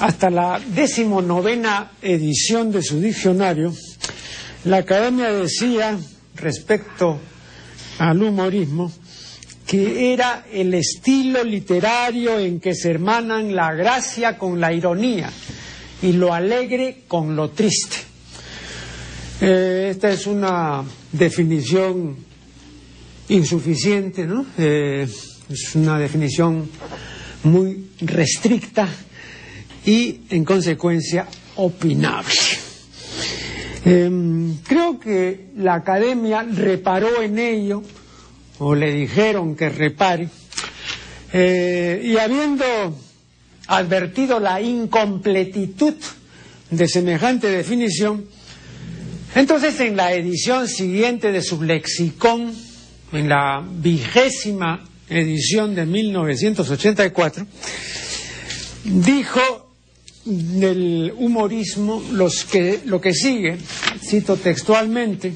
hasta la decimonovena edición de su diccionario, la academia decía respecto al humorismo que era el estilo literario en que se hermanan la gracia con la ironía y lo alegre con lo triste. Eh, esta es una definición insuficiente, ¿no? Eh, es una definición muy restricta y, en consecuencia, opinable. Em, creo que la academia reparó en ello, o le dijeron que repare, eh, y habiendo advertido la incompletitud de semejante definición, entonces en la edición siguiente de su lexicón, en la vigésima edición de 1984, dijo del humorismo los que, lo que sigue, cito textualmente,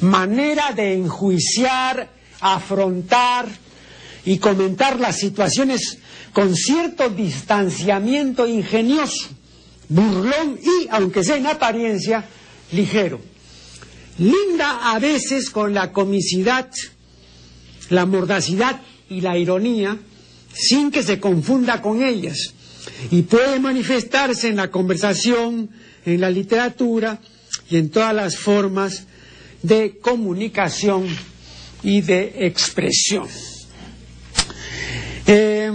manera de enjuiciar, afrontar y comentar las situaciones con cierto distanciamiento ingenioso, burlón y, aunque sea en apariencia, ligero. Linda a veces con la comicidad, la mordacidad y la ironía, sin que se confunda con ellas, y puede manifestarse en la conversación, en la literatura y en todas las formas de comunicación y de expresión. Eh,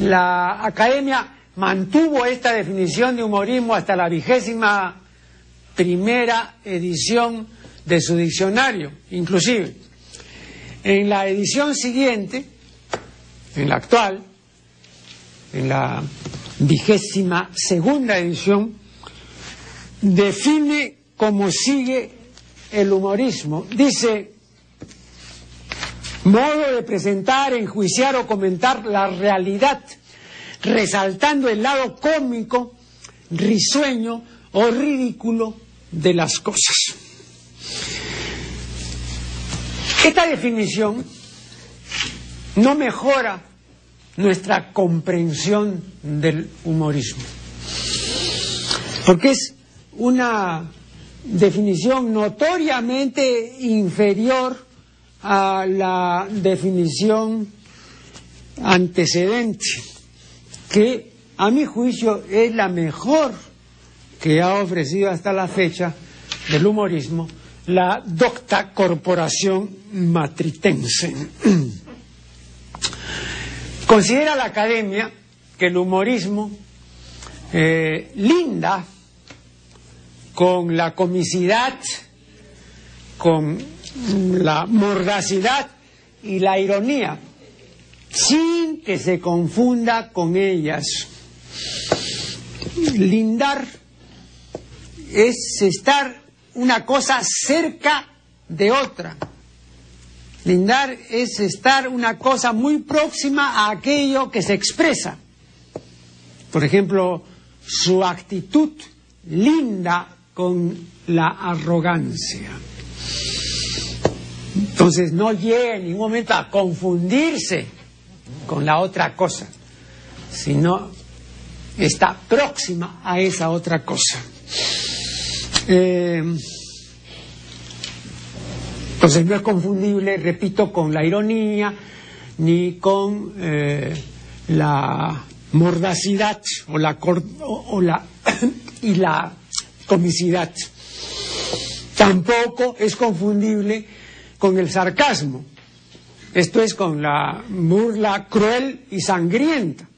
la academia mantuvo esta definición de humorismo hasta la vigésima primera edición de su diccionario, inclusive. En la edición siguiente, en la actual, la vigésima segunda edición, define cómo sigue el humorismo. Dice, modo de presentar, enjuiciar o comentar la realidad, resaltando el lado cómico, risueño o ridículo de las cosas. Esta definición no mejora nuestra comprensión del humorismo, porque es una definición notoriamente inferior a la definición antecedente, que a mi juicio es la mejor que ha ofrecido hasta la fecha del humorismo la docta corporación matritense. Considera la academia que el humorismo eh, linda con la comicidad, con la mordacidad y la ironía, sin que se confunda con ellas. Lindar es estar una cosa cerca de otra. Lindar es estar una cosa muy próxima a aquello que se expresa. Por ejemplo, su actitud linda con la arrogancia. Entonces no llega en ningún momento a confundirse con la otra cosa, sino está próxima a esa otra cosa. Eh, entonces no es confundible, repito, con la ironía ni con eh, la mordacidad o la, o la y la comicidad. Tampoco es confundible con el sarcasmo. Esto es con la burla cruel y sangrienta.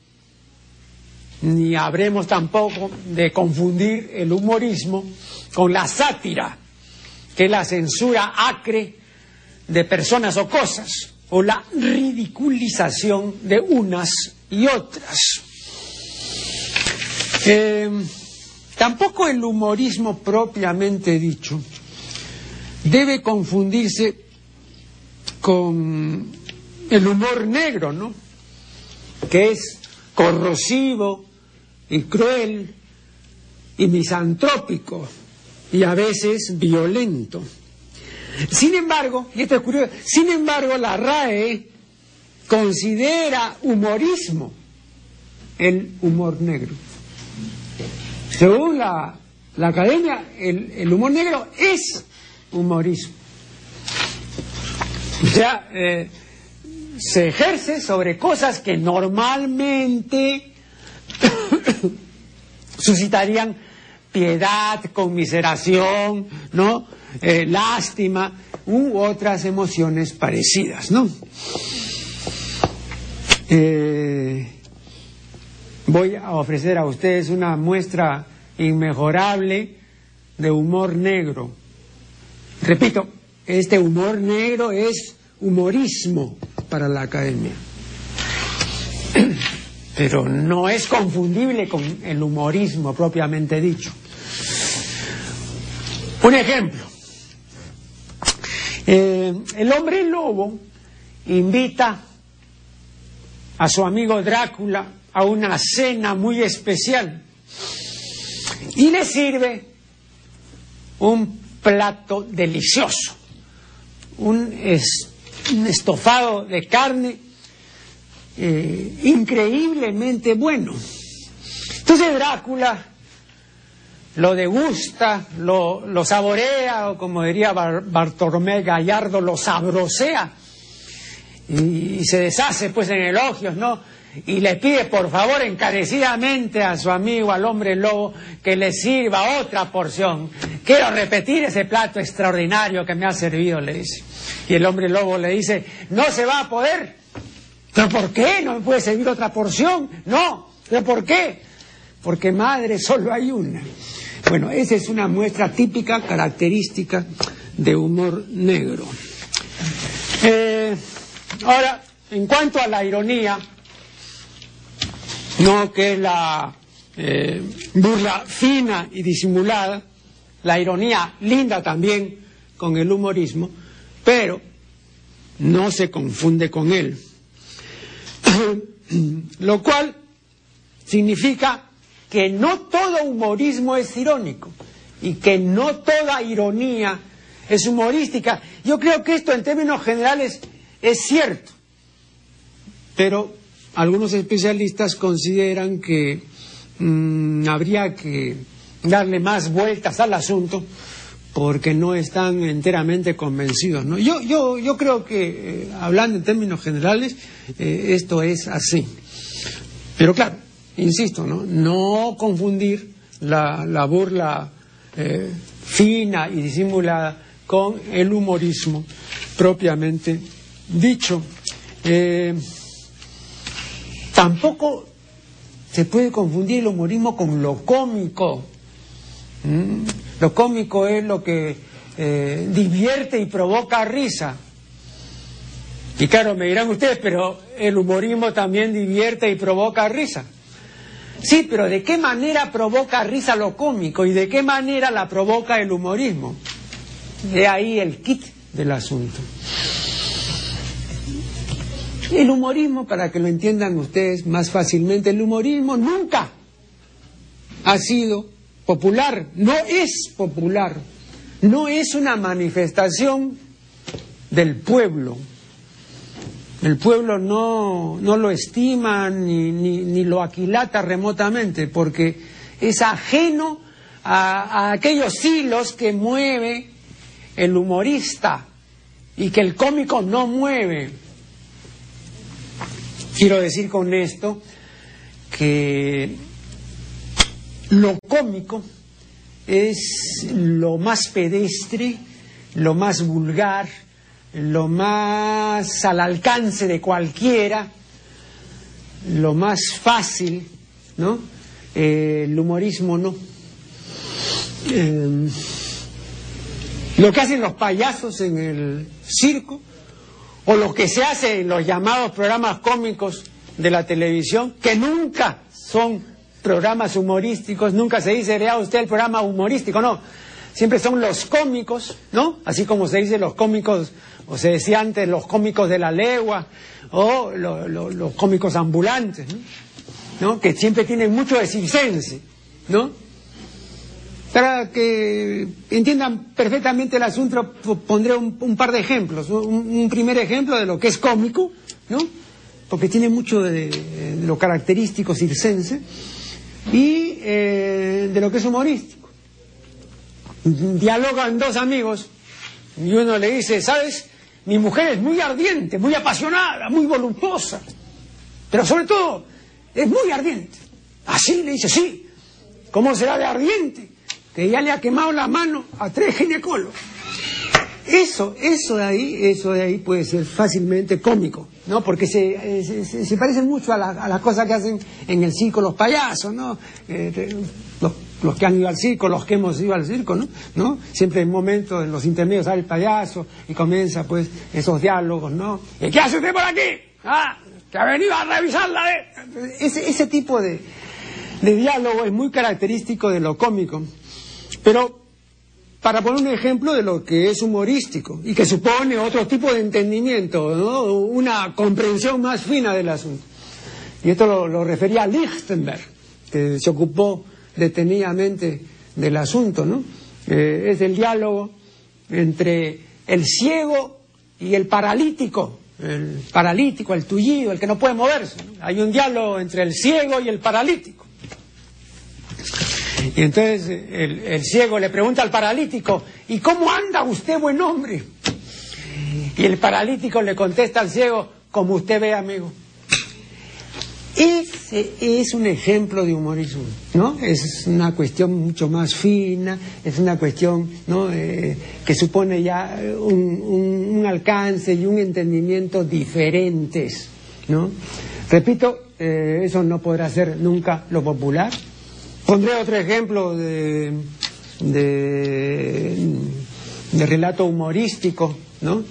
Ni habremos tampoco de confundir el humorismo con la sátira, que es la censura acre de personas o cosas, o la ridiculización de unas y otras. Eh, Tampoco el humorismo propiamente dicho debe confundirse con el humor negro, ¿no? Que es corrosivo y cruel y misantrópico y a veces violento. Sin embargo, y esto es curioso, sin embargo la RAE considera humorismo el humor negro. Según la, academia, el, humor negro es humorismo. O sea, eh, se ejerce sobre cosas que normalmente suscitarían piedad, conmiseración, ¿no? Eh, lástima u otras emociones parecidas, ¿no? Eh, voy a ofrecer a ustedes una muestra inmejorable de humor negro. Repito, este humor negro es humorismo para la academia. Pero no es confundible con el humorismo propiamente dicho. Un ejemplo. Eh, el hombre lobo invita a su amigo Drácula a una cena muy especial y le sirve un plato delicioso, un, estofado de carne eh, increíblemente bueno. Entonces Drácula lo degusta, lo, lo saborea, o como diría Bartolomé Gallardo, lo sabrosea y, se deshace pues en elogios, ¿no? Y le pide por favor encarecidamente a su amigo, al hombre lobo, que le sirva otra porción. Quiero repetir ese plato extraordinario que me ha servido, le dice. Y el hombre lobo le dice, no se va a poder. ¿Pero por qué? ¿No me puede servir otra porción? No. ¿Pero por qué? Porque madre solo hay una. Bueno, esa es una muestra típica, característica de humor negro. Eh, Ahora, en cuanto a la ironía, no que es la eh, burla fina y disimulada, la ironía linda también con el humorismo, pero no se confunde con él. Lo cual significa que no todo humorismo es irónico y que no toda ironía es humorística. Yo creo que esto en términos generales es cierto, pero algunos especialistas consideran que mm, habría que darle más vueltas al asunto porque no están enteramente convencidos. Yo, yo, yo creo que, eh, hablando en términos generales, eh, esto es así. Pero claro, insisto, no, no confundir la, la burla eh, fina y disimulada con el humorismo propiamente dicho. Eh, tampoco se puede confundir el humorismo con lo cómico. Lo cómico es lo que eh, divierte y provoca risa. Y claro, me dirán ustedes, pero el humorismo también divierte y provoca risa. Sí, pero ¿de qué manera provoca risa lo cómico y de qué manera la provoca el humorismo? De ahí el kit del asunto. El humorismo, para que lo entiendan ustedes más fácilmente, el humorismo nunca ha sido popular, no es popular, no es una manifestación del pueblo. El pueblo no, no lo estima ni, ni, lo aquilata remotamente porque es ajeno a aquellos hilos que mueve el humorista y que el cómico no mueve. Quiero decir con esto que lo cómico es lo más pedestre, lo más vulgar, lo más al alcance de cualquiera, lo más fácil, ¿no? Eh, el humorismo no. Eh, lo que hacen los payasos en el circo o lo que se hace en los llamados programas cómicos de la televisión, que nunca son programas humorísticos, nunca se dice, vea usted el programa humorístico, no, siempre son los cómicos, ¿no? Así como se dice los cómicos, o se decía antes los cómicos de la legua, o los cómicos ambulantes, ¿no? Que siempre tienen mucho de circense, ¿no? Para que entiendan perfectamente el asunto, pondré un, par de ejemplos. Un, primer ejemplo de lo que es cómico, ¿no? porque tiene mucho de, lo característico circense, y eh, de lo que es humorístico. Dialogan dos amigos y uno le dice, ¿sabes? Mi mujer es muy ardiente, muy apasionada, muy voluptuosa, pero sobre todo es muy ardiente. Así le dice, sí. ¿Cómo será de ardiente? Que ya le ha quemado la mano a tres ginecólogos. Eso, eso de ahí, eso de ahí puede ser fácilmente cómico, ¿no? Porque se, eh, se, parecen mucho a, las cosas que hacen en el circo los payasos, ¿no? Eh, que han ido al circo, los que hemos ido al circo, ¿no? ¿No? Siempre en momentos, en los intermedios sale el payaso y comienza, pues, esos diálogos, ¿no? ¿Y qué hace usted por aquí? ¿Ah? Que ha venido a revisarla, ¿eh? Ese, ese tipo de, de diálogo es muy característico de lo cómico. Pero para poner un ejemplo de lo que es humorístico y que supone otro tipo de entendimiento, ¿no? una comprensión más fina del asunto. Y esto lo, refería a Lichtenberg, que se ocupó detenidamente del asunto, ¿no? Eh, es el diálogo entre el ciego y el paralítico, el paralítico, el tullido, el que no puede moverse. Hay un diálogo entre el ciego y el paralítico. Y entonces el, ciego le pregunta al paralítico, ¿y cómo anda usted, buen hombre? Y el paralítico le contesta al ciego, como usted ve, amigo. Ese es un ejemplo de humorismo, ¿no? Es una cuestión mucho más fina, es una cuestión ¿no? Eh, que supone ya un, alcance y un entendimiento diferentes, ¿no? Repito, eh, eso no podrá ser nunca lo popular, Pondré otro ejemplo de, de, relato humorístico, ¿no?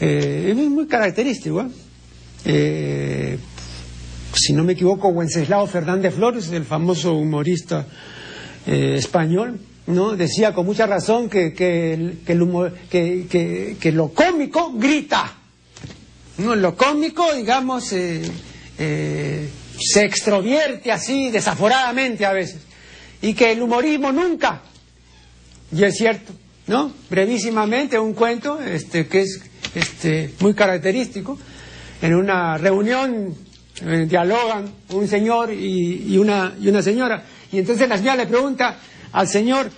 Eh, es muy característico. ¿eh? ¿Eh? si no me equivoco, Wenceslao Fernández Flores, el famoso humorista eh, español, ¿no? decía con mucha razón que, que, el, humor, que, lo cómico grita. ¿no? Lo cómico, digamos, eh, se extrovierte así desaforadamente a veces. Y que el humorismo nunca. Y es cierto, ¿no? Brevísimamente un cuento este, que es este, muy característico. En una reunión eh, dialogan un señor y, una, y una señora. Y entonces la señora le pregunta al señor,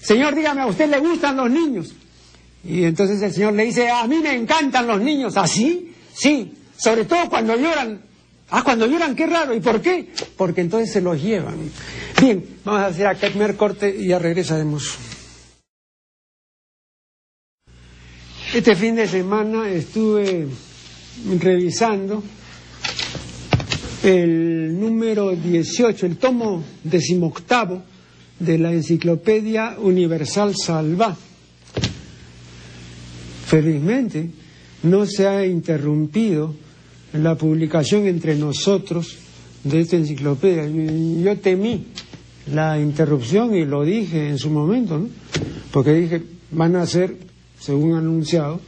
señor, dígame, ¿a usted le gustan los niños? Y entonces el señor le dice, a mí me encantan los niños. ¿Así? sí, sobre todo cuando lloran Ah, cuando lloran, qué raro. ¿Y por qué? Porque entonces se los llevan. Bien, vamos a hacer acá el primer corte y ya regresaremos. Este fin de semana estuve revisando el número 18, el tomo decimoctavo de la Enciclopedia Universal Salva. Felizmente no se ha interrumpido la publicación entre nosotros de esta enciclopedia. Yo temí la interrupción y lo dije en su momento, ¿no? Porque dije, van a ser, según anunciado,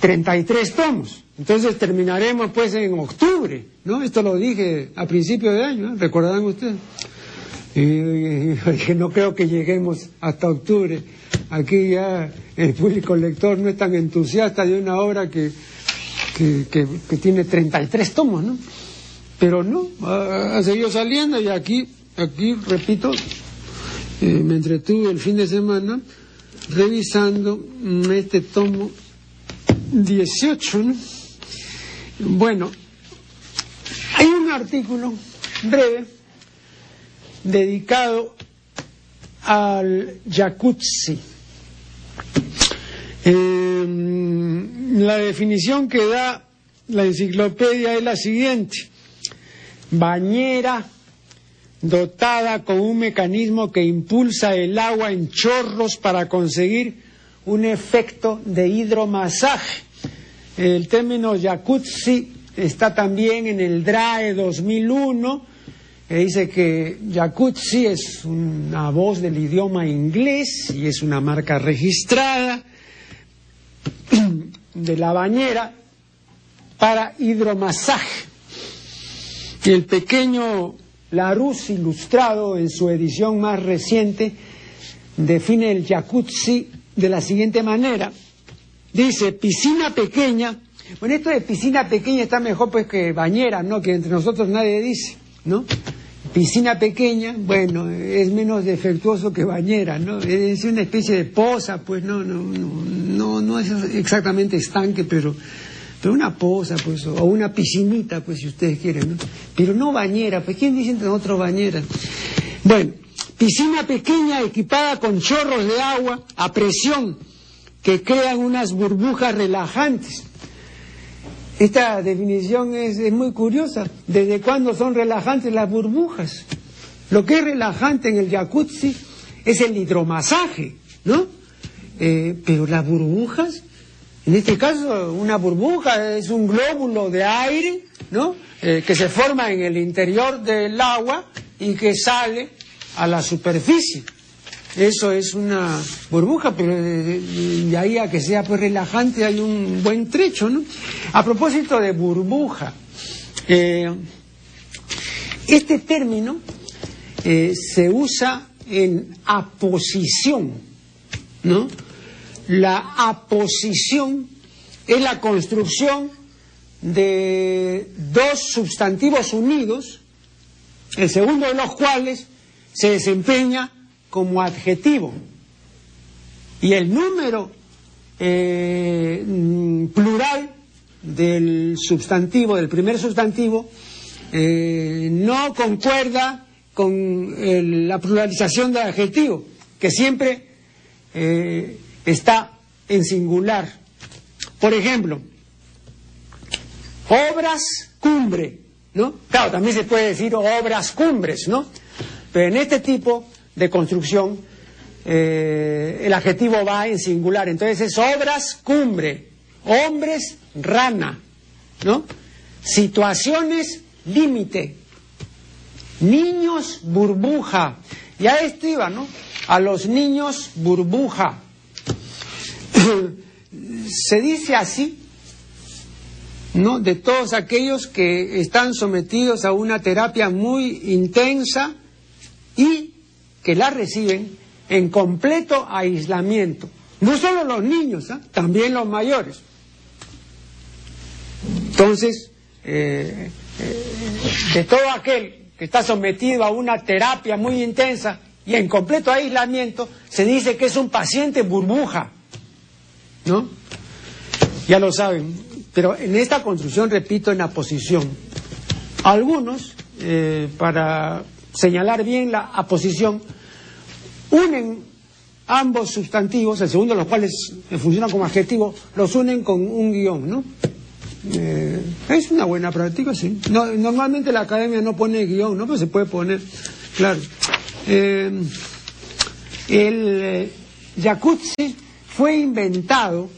33 tomos. Entonces terminaremos pues en octubre, ¿no? Esto lo dije a principio de año, ¿eh? ¿recordarán ustedes? Y, dije, no creo que lleguemos hasta octubre. Aquí ya el público lector no es tan entusiasta de una obra que que, tiene 33 tomos, ¿no? Pero no, ha, seguido saliendo y aquí, aquí, repito, eh, me entretuve el fin de semana revisando este tomo 18, ¿no? Bueno, hay un artículo breve dedicado al jacuzzi. Eh, la definición que da la enciclopedia es la siguiente. Bañera dotada con un mecanismo que impulsa el agua en chorros para conseguir un efecto de hidromasaje. El término jacuzzi está también en el DRAE 2001, que dice que jacuzzi es una voz del idioma inglés y es una marca registrada de la bañera para hidromasaje. Y el pequeño Larousse ilustrado en su edición más reciente define el jacuzzi de la siguiente manera. Dice, piscina pequeña Bueno, esto de piscina pequeña está mejor pues que bañera, ¿no? Que entre nosotros nadie dice, ¿no? Piscina pequeña, bueno, es menos defectuoso que bañera, ¿no? Es una especie de poza, pues no, no, no, no, es exactamente estanque, pero, pero una poza, pues, o una piscinita, pues, si ustedes quieren, ¿no? Pero no bañera, pues, ¿quién dice entre nosotros bañera? Bueno, piscina pequeña equipada con chorros de agua a presión que crean unas burbujas relajantes. Esta definición es, muy curiosa. ¿Desde cuándo son relajantes las burbujas? Lo que es relajante en el jacuzzi es el hidromasaje, ¿no? Eh, pero las burbujas, en este caso una burbuja es un glóbulo de aire, ¿no? Eh, que se forma en el interior del agua y que sale a la superficie. Eso es una burbuja, pero de, ahí a que sea pues relajante hay un buen trecho, ¿no? A propósito de burbuja, eh, este término eh, se usa en aposición, ¿no? La aposición es la construcción de dos sustantivos unidos, el segundo de los cuales se desempeña como adjetivo. Y el número eh, mm, plural del sustantivo, del primer sustantivo, eh, no concuerda con la pluralización del adjetivo, que siempre eh, está en singular. Por ejemplo, obras cumbre, ¿no? Claro, también se puede decir obras cumbres, ¿no? Pero en este tipo de construcción, eh, el adjetivo va en singular. Entonces es obras cumbre, hombres rana, ¿no? Situaciones límite, niños burbuja. Ya esto iba, ¿no? A los niños burbuja. Se dice así, ¿no? De todos aquellos que están sometidos a una terapia muy intensa y que la reciben en completo aislamiento. No solo los niños, ¿ah? también los mayores. Entonces, eh, eh, de todo aquel que está sometido a una terapia muy intensa y en completo aislamiento, se dice que es un paciente burbuja. ¿No? Ya lo saben. Pero en esta construcción, repito, en la posición. Algunos, eh, para señalar bien la aposición, unen ambos sustantivos, el segundo de los cuales funciona como adjetivo, los unen con un guion, ¿no? Eh, es una buena práctica, sí. normalmente la academia no pone guion, ¿no? Pero se puede poner, claro. Eh, el eh, jacuzzi fue inventado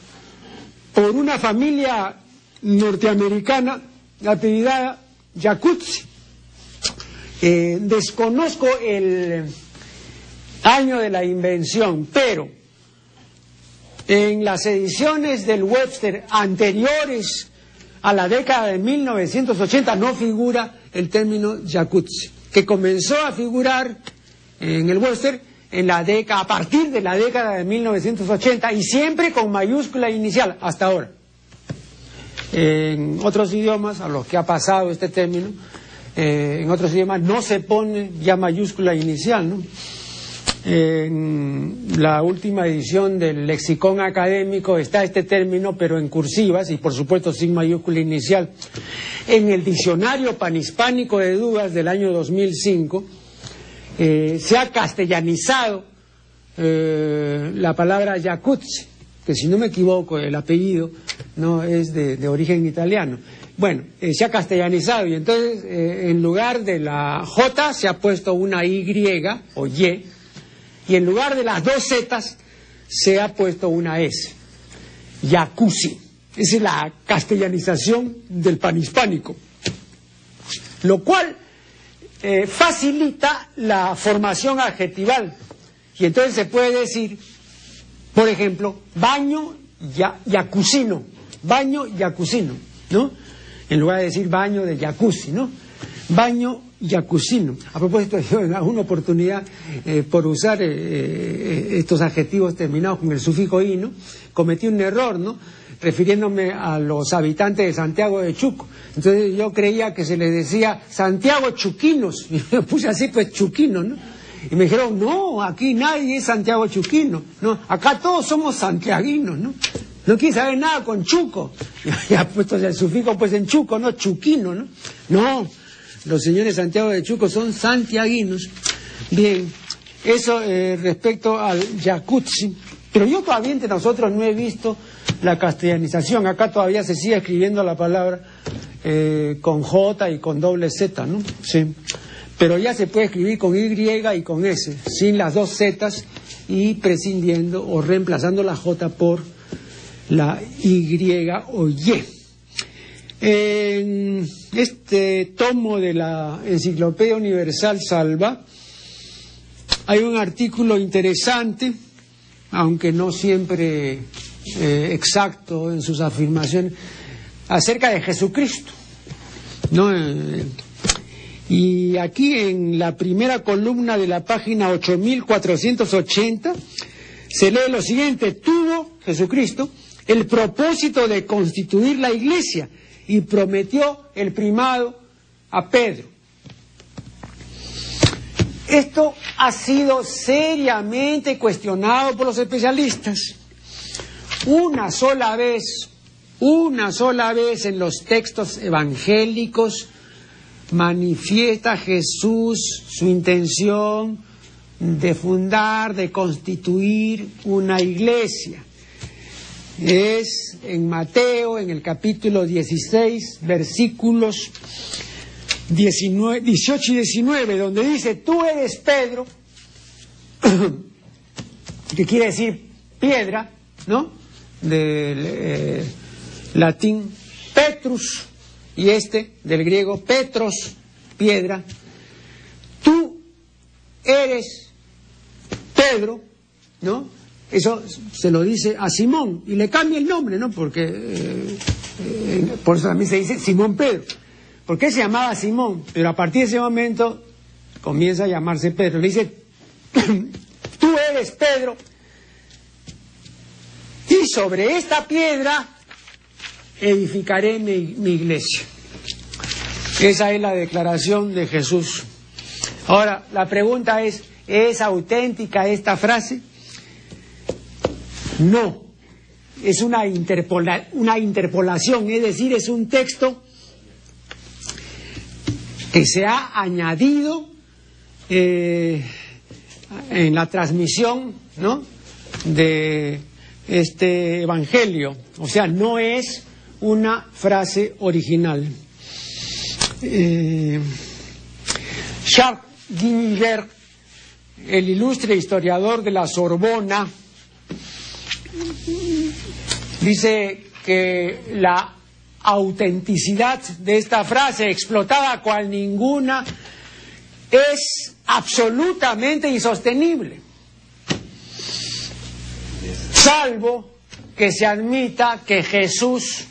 por una familia norteamericana apellidada Jacuzzi. desconozco el año de la invención, pero en las ediciones del Webster anteriores a la década de 1980 no figura el término jacuzzi, que comenzó a figurar en el Webster en la década, a partir de la década de 1980 y siempre con mayúscula inicial hasta ahora. En otros idiomas a los que ha pasado este término, eh, en otros idiomas no se pone ya mayúscula inicial, ¿no? En la última edición del lexicón académico está este término, pero en cursivas y por supuesto sin mayúscula inicial. En el diccionario panhispánico de dudas del año 2005 eh, se ha castellanizado eh, la palabra Jacuzzi, que si no me equivoco el apellido no es de, origen italiano. Bueno, eh, se ha castellanizado y entonces en lugar de la J se ha puesto una Y o Y y en lugar de las dos zetas se ha puesto una S. Jacuzzi. Esa es la castellanización del panhispánico. Lo cual eh, facilita la formación adjetival. Y entonces se puede decir, por ejemplo, baño ya. Baño yacucino, ¿no? En lugar de decir baño de jacuzzi, ¿no? Baño Yacusino. A propósito, yo en alguna oportunidad, eh, por usar eh, eh, estos adjetivos terminados con el sufijo ino, cometí un error, ¿no? refiriéndome a los habitantes de Santiago de Chuco. Entonces yo creía que se les decía Santiago Chuquinos, y me puse así pues Chuquino, ¿no? Y me dijeron, no, aquí nadie es Santiago Chuquino, ¿no? Acá todos somos santiaguinos, ¿no? No quiere saber nada con Chuco. Ya, puesto el sufijo pues en Chuco, ¿no? Chuquino, ¿no? No, los señores Santiago de Chuco son santiaguinos. Bien, eso eh, respecto al Yacuzzi. Pero yo todavía entre nosotros no he visto la castellanización. Acá todavía se sigue escribiendo la palabra eh, con J y con doble Z, ¿no? Sí. Pero ya se puede escribir con Y y con S, sin las dos Z y prescindiendo o reemplazando la J por la Y o Y. En este tomo de la Enciclopedia Universal Salva hay un artículo interesante, aunque no siempre eh, exacto en sus afirmaciones, acerca de Jesucristo. y aquí en la primera columna de la página 8480 se lee lo siguiente, tuvo Jesucristo el propósito de constituir la iglesia y prometió el primado a Pedro. Esto ha sido seriamente cuestionado por los especialistas. Una sola vez, una sola vez en los textos evangélicos manifiesta Jesús su intención de fundar, de constituir una iglesia. Es en Mateo, en el capítulo 16, versículos 19, 18 y 19, donde dice, tú eres Pedro, que quiere decir piedra, ¿no? Del eh, latín Petrus, y este del griego Petros, piedra. Tú eres Pedro, ¿no? Eso se lo dice a Simón y le cambia el nombre, ¿no? Porque eh, eh, por eso también se dice Simón Pedro. Porque se llamaba Simón, pero a partir de ese momento comienza a llamarse Pedro. Le dice, tú eres Pedro, y sobre esta piedra edificaré mi, mi iglesia. Esa es la declaración de Jesús. Ahora, la pregunta es, ¿es auténtica esta frase? No, es una, interpolación, es decir, es un texto que se ha añadido eh, en la transmisión de este Evangelio. O sea, no es una frase original. Eh, Charles el ilustre historiador de la Sorbona, dice que la autenticidad de esta frase, explotada cual ninguna, es absolutamente insostenible, salvo que se admita que Jesús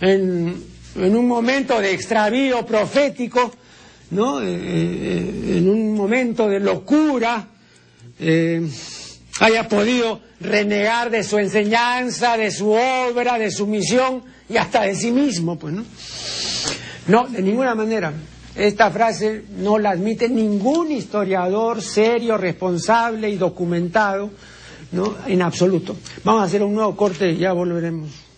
en, un momento de extravío profético, ¿no? Eh, eh, en un momento de locura, eh, haya podido renegar de su enseñanza, de su obra, de su misión y hasta de sí mismo, pues, ¿no? No, de ninguna manera. Esta frase no la admite ningún historiador serio, responsable y documentado, ¿no? En absoluto. Vamos a hacer un nuevo corte y ya volveremos.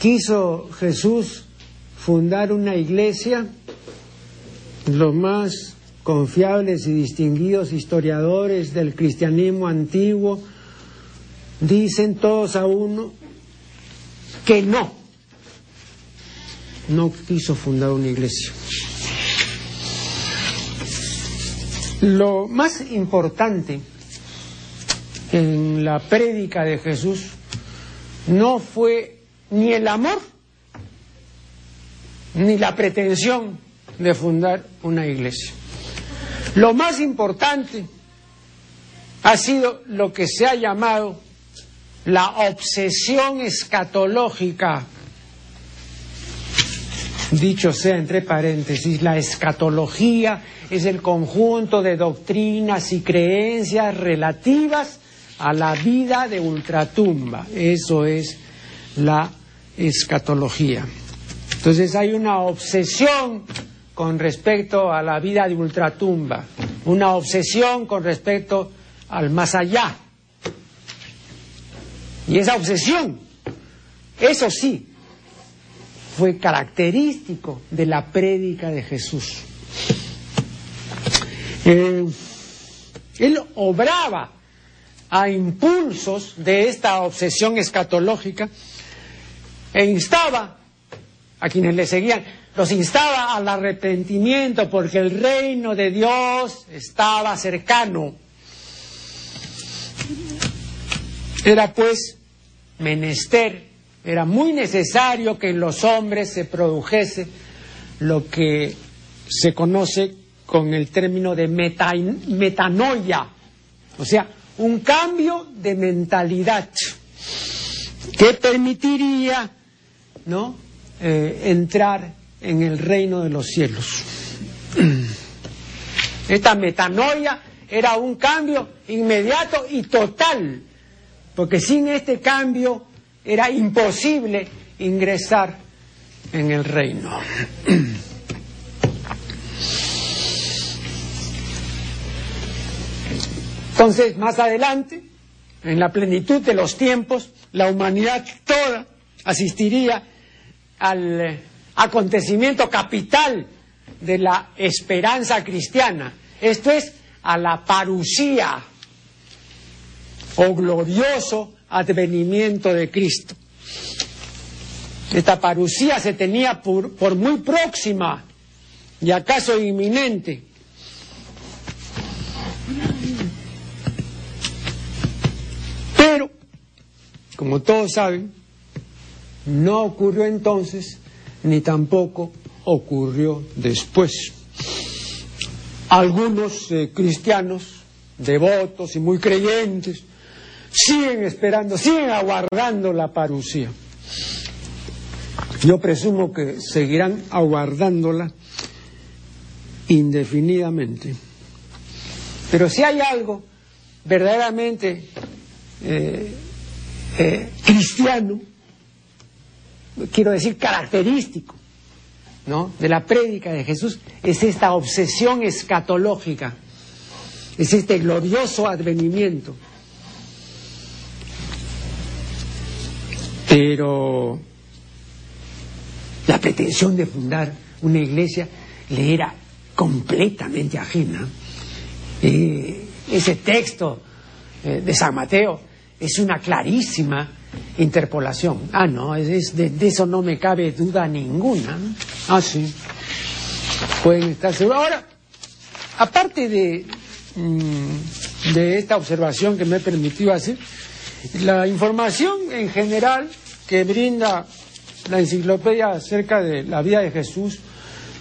quiso Jesús fundar una iglesia, los más confiables y distinguidos historiadores del cristianismo antiguo dicen todos a uno que no, no quiso fundar una iglesia. Lo más importante en la prédica de Jesús no fue ni el amor ni la pretensión de fundar una iglesia. Lo más importante ha sido lo que se ha llamado la obsesión escatológica. Dicho sea entre paréntesis, la escatología es el conjunto de doctrinas y creencias relativas a la vida de ultratumba. Eso es la escatología. Entonces hay una obsesión con respecto a la vida de ultratumba, una obsesión con respecto al más allá. Y esa obsesión, eso sí, fue característico de la prédica de Jesús. Eh, él obraba a impulsos de esta obsesión escatológica e instaba a quienes le seguían, los instaba al arrepentimiento porque el reino de Dios estaba cercano. Era pues menester, era muy necesario que en los hombres se produjese lo que se conoce con el término de metanoia, o sea, un cambio de mentalidad que permitiría ¿no? Eh, entrar en el reino de los cielos. Esta metanoia era un cambio inmediato y total, porque sin este cambio era imposible ingresar en el reino. Entonces, más adelante, en la plenitud de los tiempos, la humanidad toda asistiría al eh, acontecimiento capital de la esperanza cristiana. Esto es a la parusía o glorioso advenimiento de Cristo. Esta parusía se tenía por, por muy próxima y acaso inminente. Pero, como todos saben, no ocurrió entonces, ni tampoco ocurrió después. Algunos eh, cristianos, devotos y muy creyentes, siguen esperando, siguen aguardando la parucía. Yo presumo que seguirán aguardándola indefinidamente. Pero si hay algo verdaderamente eh, eh, cristiano, quiero decir característico, ¿no? de la prédica de Jesús, es esta obsesión escatológica, es este glorioso advenimiento. Pero la pretensión de fundar una iglesia le era completamente ajena. Eh, ese texto eh, de San Mateo es una clarísima interpolación. Ah, no, es, de, eso no me cabe duda ninguna. Ah, sí. Pueden estar seguros. Ahora, aparte de, mm, de esta observación que me he permitido hacer, la información en general que brinda la enciclopedia acerca de la vida de Jesús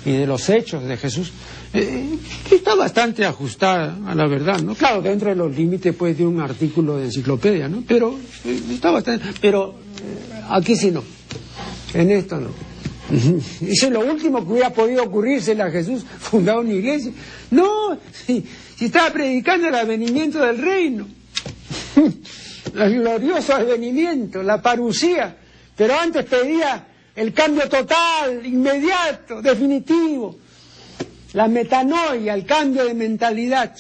y de los hechos de Jesús eh, está bastante ajustada a la verdad, ¿no? Claro, dentro de los límites puede de un artículo de enciclopedia, ¿no? Pero eh, está bastante, pero eh, aquí sí no, en esto no. Eso es lo último que hubiera podido ocurrirse a Jesús fundar una iglesia. No, si, si estaba predicando el advenimiento del reino, el glorioso advenimiento, la parucía, pero antes pedía el cambio total, inmediato, definitivo la metanoia, el cambio de mentalidad.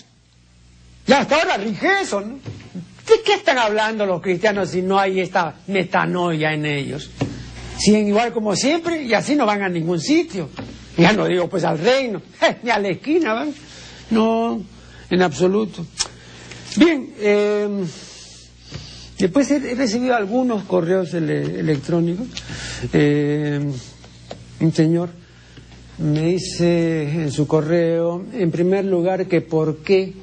Y hasta ahora rige eso, ¿no? ¿De qué están hablando los cristianos si no hay esta metanoia en ellos? Siguen igual como siempre y así no van a ningún sitio. Ya no digo pues al reino, ni a la esquina van. No, en absoluto. Bien, em, después he, recibido algunos correos electrónicos. Eh, un señor me dice en su correo, en primer lugar, que por qué,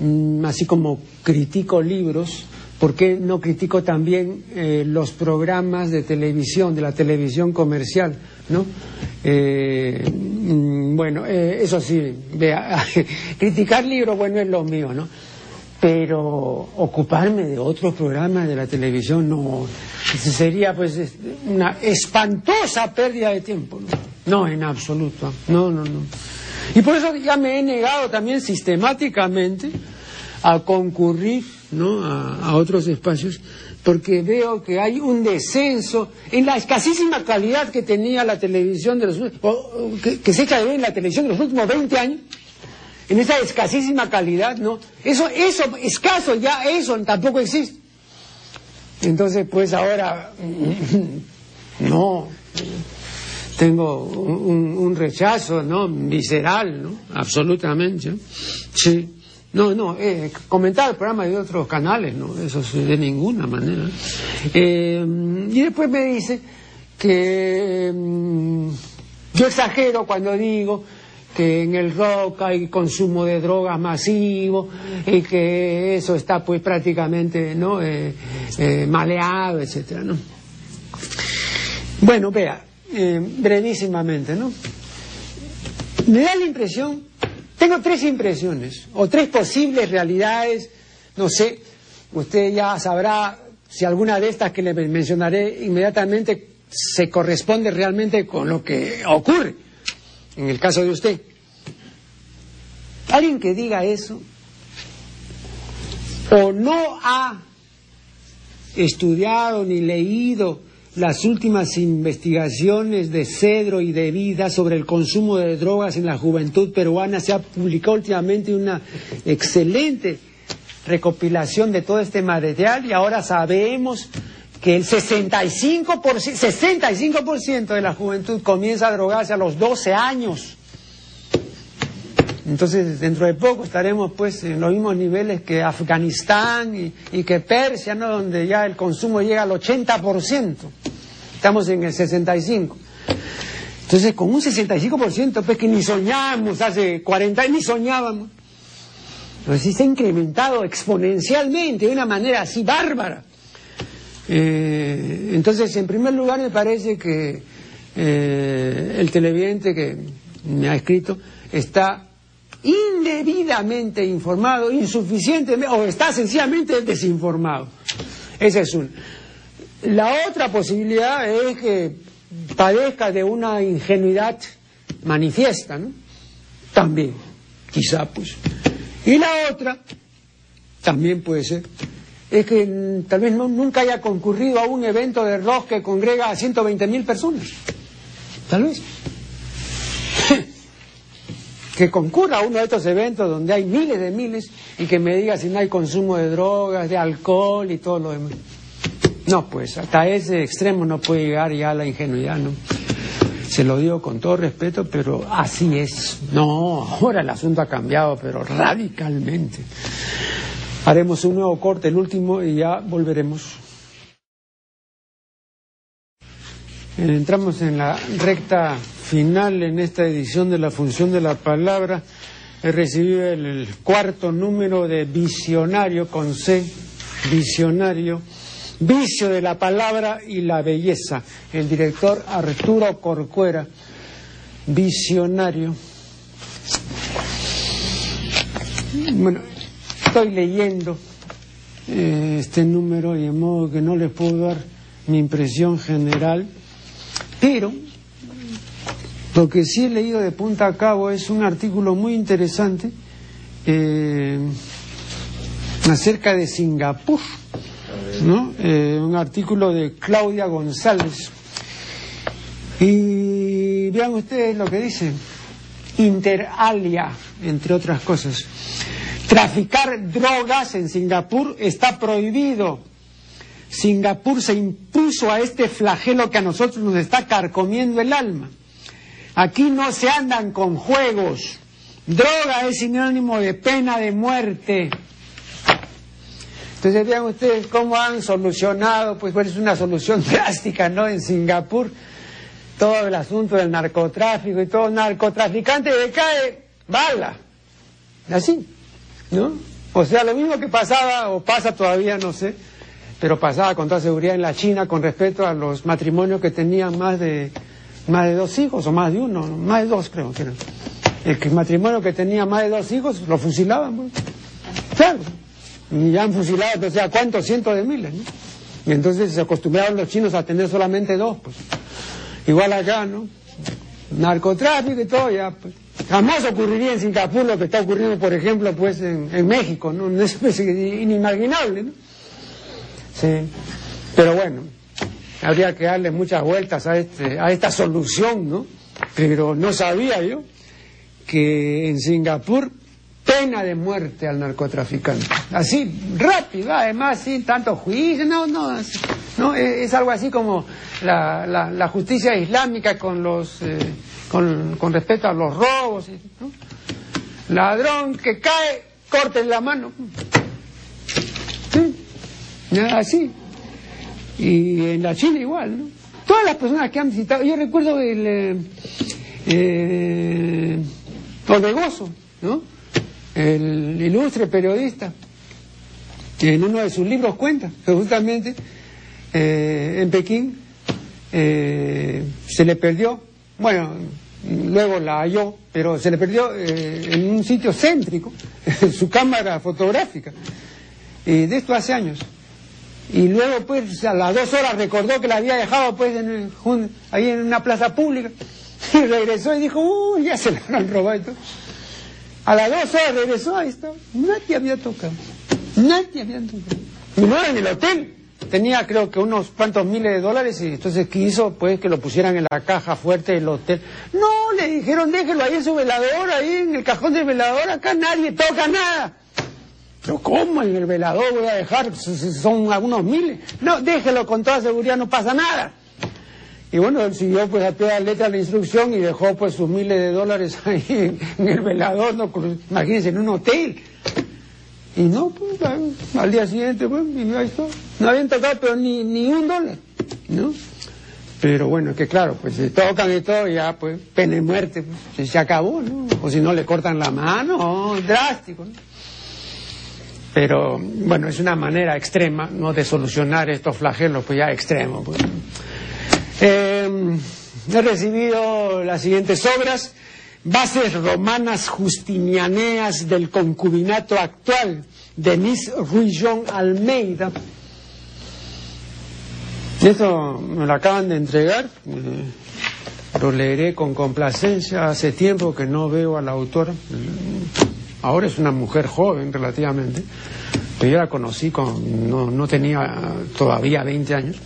mm, así como critico libros, ¿por qué no critico también eh, los programas de televisión, de la televisión comercial? ¿no? Eh, mm, bueno, eh, eso sí, vea, criticar libros, bueno, es lo mío, ¿no? Pero ocuparme de otros programas de la televisión, no, sería pues una espantosa pérdida de tiempo, ¿no? En absoluto. No, no, no. Y por eso ya me he negado también sistemáticamente a concurrir ¿no? a, otros espacios, porque veo que hay un descenso en la escasísima calidad que tenía la televisión de los que, se echa de ver en la televisión de los últimos 20 años, en esa escasísima calidad, ¿no? Eso, eso, escaso ya, eso tampoco existe. Entonces, pues ahora, no, tengo un, rechazo, ¿no? Visceral, ¿no? Absolutamente, sí. No, no, eh, comentar el programa de otros canales, no, eso de ninguna manera. Eh, y después me dice que mm, yo exagero cuando digo que en el rock hay consumo de drogas masivo y que eso está pues prácticamente no eh, eh, maleado, etcétera, ¿no? Bueno, vea, eh, brevísimamente, ¿no? Me da la impresión, tengo tres impresiones o tres posibles realidades, no sé, usted ya sabrá si alguna de estas que le mencionaré inmediatamente se corresponde realmente con lo que ocurre en el caso de usted. Alguien que diga eso o no ha estudiado ni leído las últimas investigaciones de Cedro y de Vida sobre el consumo de drogas en la juventud peruana. Se ha publicado últimamente una excelente recopilación de todo este material y ahora sabemos que el 65%, 65 de la juventud comienza a drogarse a los 12 años. Entonces, dentro de poco estaremos pues en los mismos niveles que Afganistán y, que Persia, ¿no? Donde ya el consumo llega al 80%. Estamos en el 65%. Entonces, con un 65%, pues que ni soñamos hace 40 años, ni soñábamos. Pero sí se ha incrementado exponencialmente, de una manera así bárbara. Eh, entonces, en primer lugar, me parece que eh, el televidente que me ha escrito está indebidamente informado, insuficientemente, o está sencillamente desinformado. Esa es una. La otra posibilidad es que padezca de una ingenuidad manifiesta, ¿no? También, quizá, pues. Y la otra, también puede ser, es que tal vez nunca haya concurrido a un evento de rock que congrega a 120.000 personas. Tal vez. que concurra a uno de estos eventos donde hay miles de miles y que me diga si no hay consumo de drogas, de alcohol y todo lo demás. No, pues hasta ese extremo no puede llegar ya la ingenuidad, ¿no? Se lo digo con todo respeto, pero así es. No, ahora el asunto ha cambiado, pero radicalmente. Haremos un nuevo corte, el último, y ya volveremos. Entramos en la recta final en esta edición de la función de la palabra. He recibido el cuarto número de Visionario con C, Visionario, Vicio de la palabra y la belleza. El director Arturo Corcuera, Visionario. Bueno, estoy leyendo eh, este número y de modo que no les puedo dar mi impresión general, pero lo que sí he leído de punta a cabo es un artículo muy interesante eh, acerca de Singapur, ¿no? Eh, un artículo de Claudia González. Y vean ustedes lo que dice, interalia, entre otras cosas. Traficar drogas en Singapur está prohibido. Singapur se impuso a este flagelo que a nosotros nos está carcomiendo el alma. Aquí no se andan con juegos. Droga es sinónimo de pena de muerte. Entonces vean ustedes cómo han solucionado, pues, es una solución drástica, ¿no? En Singapur, todo el asunto del narcotráfico y todo narcotraficante le cae bala. Así. ¿No? O sea, lo mismo que pasaba, o pasa todavía, no sé, pero pasaba con toda seguridad en la China con respecto a los matrimonios que tenían más de, más de dos hijos, o más de uno, más de dos creo que era. El matrimonio que tenía más de dos hijos lo fusilaban, pues. Claro. Y ya han fusilado, o sea, cuántos cientos de miles, ¿no? Y entonces se acostumbraron los chinos a tener solamente dos, pues. Igual allá, ¿no? Narcotráfico y todo, ya, pues. Jamás ocurriría en Singapur lo que está ocurriendo, por ejemplo, pues en, México, ¿no? Es inimaginable, ¿no? Sí. Pero bueno, habría que darle muchas vueltas a, este, a esta solución, ¿no? Pero no sabía yo que en Singapur pena de muerte al narcotraficante. Así, rápido, además, sin tanto juicio, no, no, no es, algo así como la, la, justicia islámica con los, eh, con, con, respecto a los robos. Ladrón que cae, corte la mano. ¿Sí? Así. Y en la China igual, ¿no? Todas las personas que han visitado, yo recuerdo el eh, eh, ¿no? El ilustre periodista, que en uno de sus libros cuenta que justamente eh, en Pekín eh, se le perdió, bueno, luego la halló, pero se le perdió eh, en un sitio céntrico su cámara fotográfica. Y de esto hace años. Y luego, pues, a las dos horas recordó que la había dejado, pues, en ahí en una plaza pública. Y regresó y dijo, uy, ya se la han robado. A las dos horas regresó, ahí está. Nadie había tocado. Nadie había tocado. Y no en el hotel. Tenía creo que unos cuantos miles de dólares y entonces quiso pues que lo pusieran en la caja fuerte del hotel. No, le dijeron déjelo ahí en su velador, ahí en el cajón del velador, acá nadie toca nada. Pero ¿cómo en el velador voy a dejar? Son algunos miles. No, déjelo con toda seguridad, no pasa nada. Y bueno, siguió pues a toda letra la instrucción y dejó pues sus miles de dólares ahí en, el velador, no, imagínense, en un hotel. Y no, pues al día siguiente, pues, y ahí está. No habían tocado pero ni, ni un dólar, ¿no? Pero bueno, que claro, pues se tocan y todo, ya pues, pena y muerte, pues, se acabó, ¿no? O si no le cortan la mano, oh, drástico. Pero bueno, es una manera extrema, ¿no? De solucionar estos flagelos, pues ya extremo, pues. Eh, he recibido las siguientes obras, Bases romanas justinianeas del concubinato actual, de Miss Ruillón Almeida. Esto me lo acaban de entregar, eh, lo leeré con complacencia. Hace tiempo que no veo a la autora, ahora es una mujer joven relativamente, pero yo la conocí, con, no, no tenía todavía 20 años.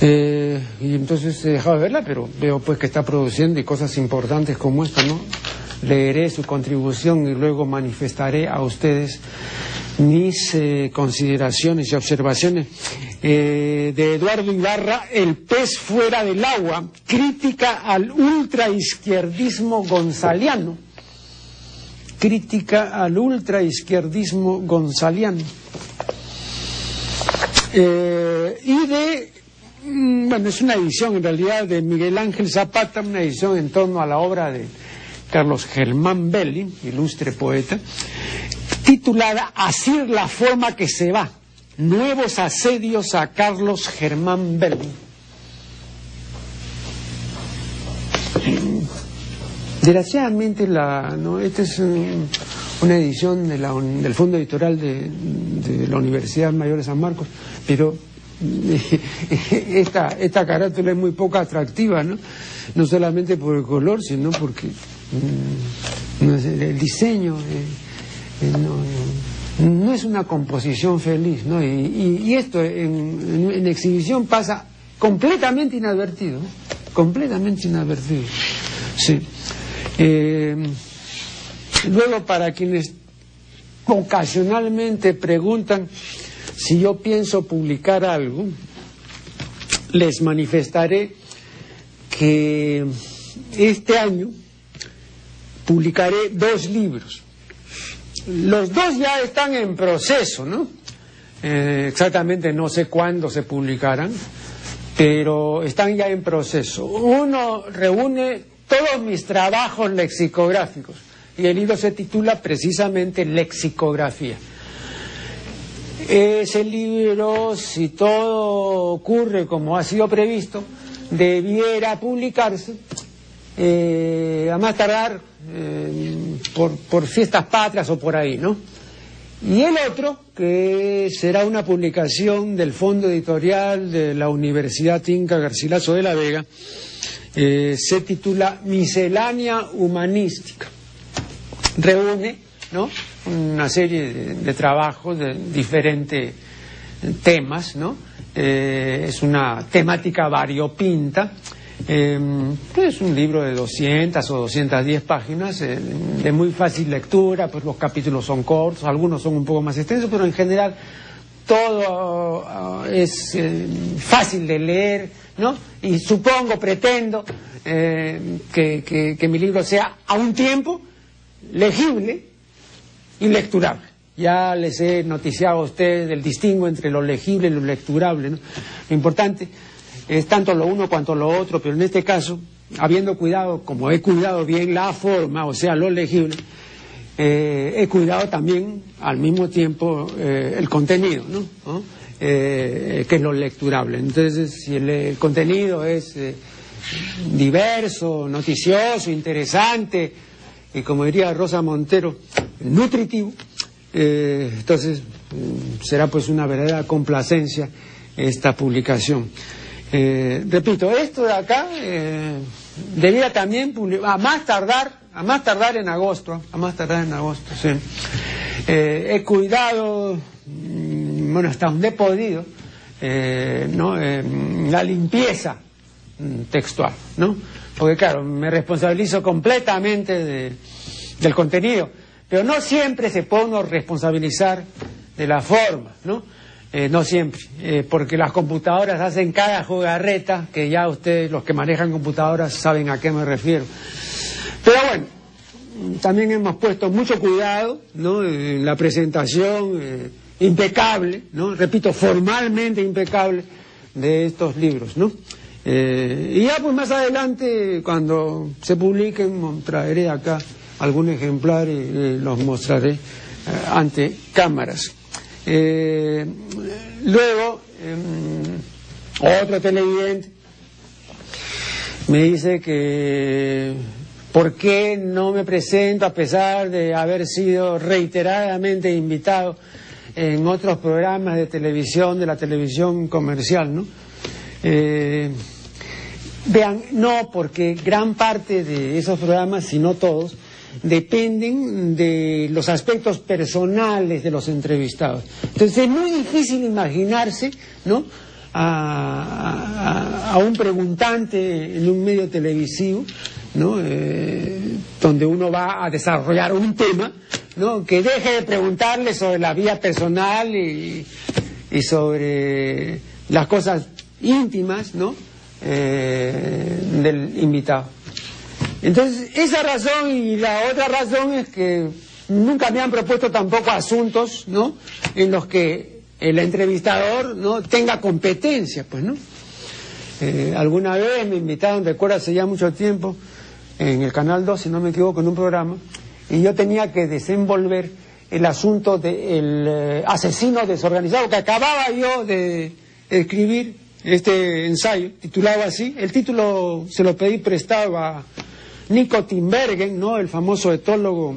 Eh, y entonces he dejado de verla, pero veo pues que está produciendo y cosas importantes como esta, ¿no? Leeré su contribución y luego manifestaré a ustedes mis eh, consideraciones y observaciones. Eh, de Eduardo Ibarra, El pez fuera del agua, crítica al ultraizquierdismo gonzaliano. Crítica al ultraizquierdismo gonzaliano. y de bueno, es una edición en realidad de Miguel Ángel Zapata, una edición en torno a la obra de Carlos Germán Belli, ilustre poeta, titulada Así la forma que se va, nuevos asedios a Carlos Germán Belli. Desgraciadamente, la, ¿no? esta es una edición del Fondo Editorial de, de la Universidad Mayor de San Marcos, pero esta, esta carátula es muy poco atractiva, ¿no? No solamente por el color, sino porque mm, el diseño eh, eh, no, es una composición feliz, ¿no? Y, esto en, exhibición pasa completamente inadvertido, completamente inadvertido. Sí. Eh, luego, para quienes ocasionalmente preguntan, si yo pienso publicar algo, les manifestaré que este año publicaré dos libros. Los dos ya están en proceso, ¿no? Eh, exactamente no sé cuándo se publicarán, pero están ya en proceso. Uno reúne todos mis trabajos lexicográficos y el libro se titula precisamente Lexicografía. Ese libro, si todo ocurre como ha sido previsto, debiera publicarse eh, a más tardar eh, por, por, fiestas patrias o por ahí, ¿no? Y el otro, que será una publicación del Fondo Editorial de la Universidad Inca Garcilaso de la Vega, eh, se titula Miscelánea Humanística. Reúne ¿no? Una serie de, trabajos de diferentes temas, ¿no? Eh, es una temática variopinta. Eh, es un libro de 200 o 210 páginas, de muy fácil lectura, pues los capítulos son cortos, algunos son un poco más extensos, pero en general todo ah, es eh, fácil de leer, ¿no? Y supongo, pretendo eh, que, mi libro sea a un tiempo legible y lecturable. Ya les he noticiado a ustedes el distingo entre lo legible y lo lecturable. ¿no? Lo importante es tanto lo uno cuanto lo otro, pero en este caso, habiendo cuidado, como he cuidado bien la forma, o sea, lo legible, eh, he cuidado también al mismo tiempo eh, el contenido, ¿no? Eh, que es lo lecturable. Entonces, si el, contenido es diverso, noticioso, interesante, y como diría Rosa Montero, nutritivo, entonces mm, será pues una verdadera complacencia esta publicación. repito, esto de acá debía también, a más tardar, a más tardar en agosto, a más tardar en agosto, sí. Eh, he cuidado, mm, bueno, hasta donde he podido, eh, ¿no? Eh, la limpieza mm, textual, ¿no? Porque claro, me responsabilizo completamente del contenido, pero no siempre se puede uno responsabilizar de la forma, ¿no? no siempre, porque las computadoras hacen cada jugarreta, que ya ustedes, los que manejan computadoras, saben a qué me refiero. Pero bueno, también hemos puesto mucho cuidado ¿no? en la presentación eh, impecable, ¿no? repito, formalmente impecable de estos libros. ¿no? Eh, y ya pues más adelante, cuando se publiquen, traeré acá algún ejemplar y los mostraré eh, ante cámaras. luego, em, otro televidente me dice que ¿Por qué no me presento a pesar de haber sido reiteradamente invitado en otros programas de televisión, de la televisión comercial, ¿no? Eh, vean, no, porque gran parte de esos programas, si no todos, dependen de los aspectos personales de los entrevistados. Entonces es muy difícil imaginarse, ¿no? a un preguntante en un medio televisivo ¿no? Eh, donde uno va a desarrollar un tema, ¿no? que deje de preguntarle sobre la vida personal y, y sobre las cosas íntimas ¿no? Eh, del invitado. Entonces, esa razón y la otra razón es que nunca me han propuesto tampoco asuntos ¿no? en los que el entrevistador no tenga competencia, pues, ¿no? Eh, alguna vez me invitaron, recuerdo hace ya mucho tiempo, en el Canal 2, si no me equivoco, en un programa, y yo tenía que desenvolver el asunto del eh, asesino desorganizado que acababa yo de escribir este ensayo, titulado así. El título se lo pedí prestado a Nico Timbergen, ¿no? el famoso etólogo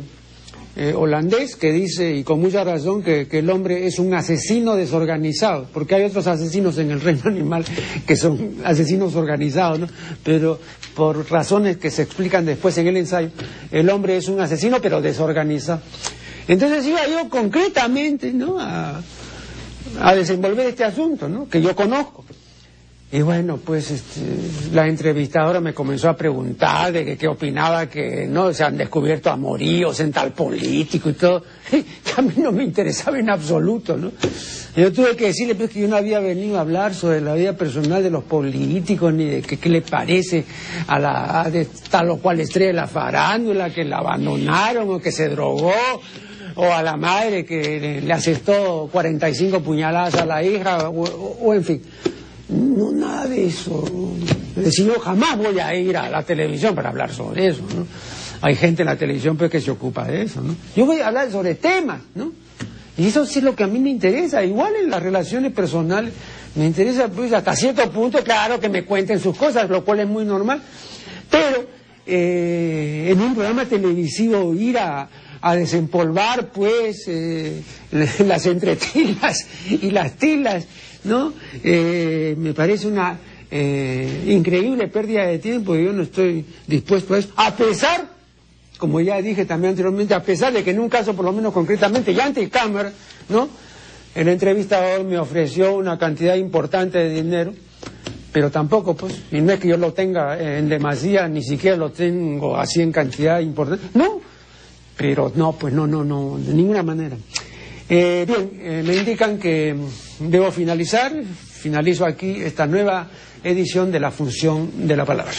eh, holandés que dice, y con mucha razón, que, el hombre es un asesino desorganizado, porque hay otros asesinos en el reino animal que son asesinos organizados, ¿no? Pero por razones que se explican después en el ensayo, el hombre es un asesino pero desorganizado. Entonces iba yo concretamente, ¿no? A, a desenvolver este asunto, ¿no? Que yo conozco. Y bueno, pues este, la entrevistadora me comenzó a preguntar de que qué opinaba que no se han descubierto amoríos en tal político y todo, que a mí no me interesaba en absoluto, ¿no? Yo tuve que decirle pues, que yo no había venido a hablar sobre la vida personal de los políticos, ni de qué le parece a la de tal o cual estrella de la farándula, que la abandonaron o que se drogó, o a la madre que le asestó 45 puñaladas a la hija, o en fin. No, nada de eso. Es decir, yo jamás voy a ir a la televisión para hablar sobre eso, ¿no? Hay gente en la televisión pues, que se ocupa de eso, ¿no? Yo voy a hablar sobre temas, ¿no? Y eso sí es lo que a mí me interesa. Igual en las relaciones personales, me interesa pues hasta cierto punto, claro, que me cuenten sus cosas, lo cual es muy normal. Pero eh, en un programa televisivo ir a, a desempolvar pues eh, las entretilas y las tilas ¿no? Eh, me parece una eh, increíble pérdida de tiempo y yo no estoy dispuesto a eso, a pesar, como ya dije también anteriormente, a pesar de que en un caso, por lo menos concretamente, ya ante cámara, ¿no? El entrevistador me ofreció una cantidad importante de dinero, pero tampoco, pues, y no es que yo lo tenga en demasía, ni siquiera lo tengo así en cantidad importante, no, pero no, pues no, no, no, de ninguna manera. Eh, bien, eh, me indican que debo finalizar, finalizo aquí esta nueva edición de la función de la palabra.